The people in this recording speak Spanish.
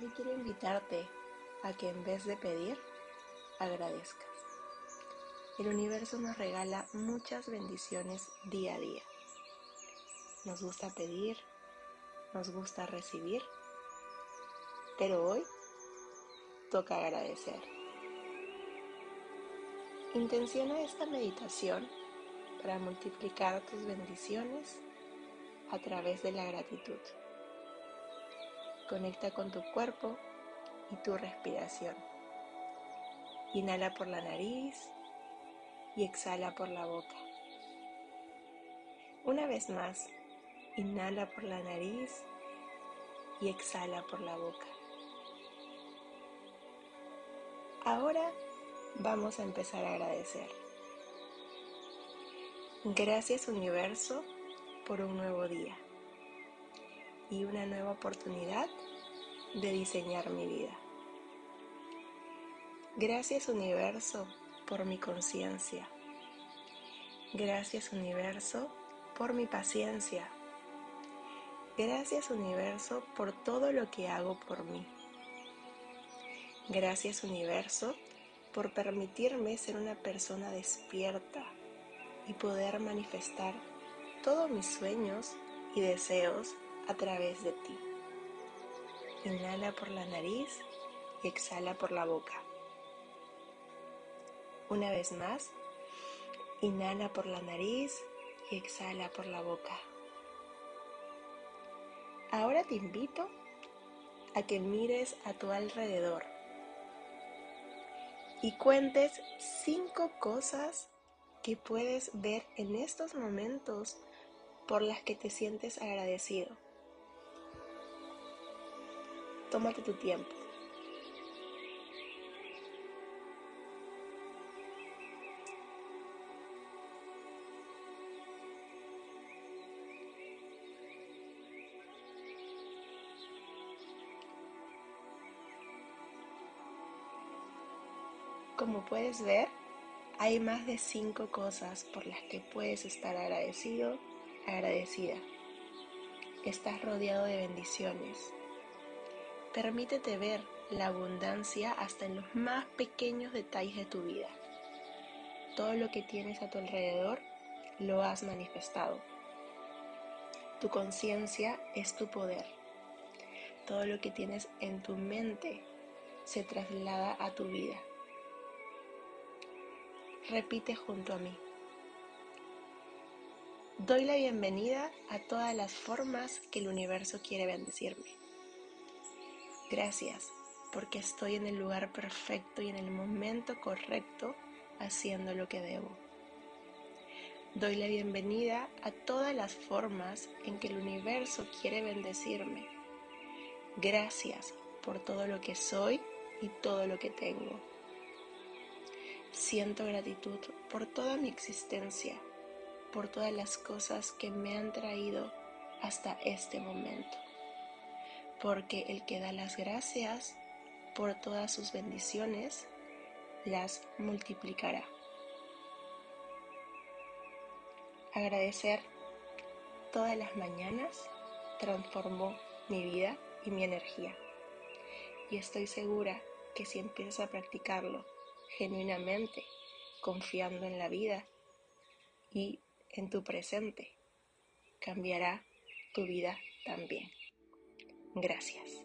Hoy quiero invitarte a que en vez de pedir, agradezcas. El universo nos regala muchas bendiciones día a día. Nos gusta pedir, nos gusta recibir, pero hoy toca agradecer. Intenciona esta meditación para multiplicar tus bendiciones a través de la gratitud. Conecta con tu cuerpo y tu respiración. Inhala por la nariz y exhala por la boca. Una vez más, inhala por la nariz y exhala por la boca. Ahora vamos a empezar a agradecer. Gracias universo por un nuevo día y una nueva oportunidad de diseñar mi vida. Gracias universo por mi conciencia. Gracias universo por mi paciencia. Gracias universo por todo lo que hago por mí. Gracias universo por permitirme ser una persona despierta y poder manifestar todos mis sueños y deseos a través de ti. Inhala por la nariz y exhala por la boca. Una vez más, inhala por la nariz y exhala por la boca. Ahora te invito a que mires a tu alrededor y cuentes cinco cosas que puedes ver en estos momentos por las que te sientes agradecido. Tómate tu tiempo. Como puedes ver, hay más de cinco cosas por las que puedes estar agradecido, agradecida. Estás rodeado de bendiciones, Permítete ver la abundancia hasta en los más pequeños detalles de tu vida. Todo lo que tienes a tu alrededor lo has manifestado. Tu conciencia es tu poder. Todo lo que tienes en tu mente se traslada a tu vida. Repite junto a mí. Doy la bienvenida a todas las formas que el universo quiere bendecirme. Gracias porque estoy en el lugar perfecto y en el momento correcto haciendo lo que debo. Doy la bienvenida a todas las formas en que el universo quiere bendecirme. Gracias por todo lo que soy y todo lo que tengo. Siento gratitud por toda mi existencia, por todas las cosas que me han traído hasta este momento porque el que da las gracias por todas sus bendiciones, las multiplicará. Agradecer todas las mañanas transformó mi vida y mi energía. Y estoy segura que si empiezas a practicarlo genuinamente, confiando en la vida y en tu presente, cambiará tu vida también. Gracias.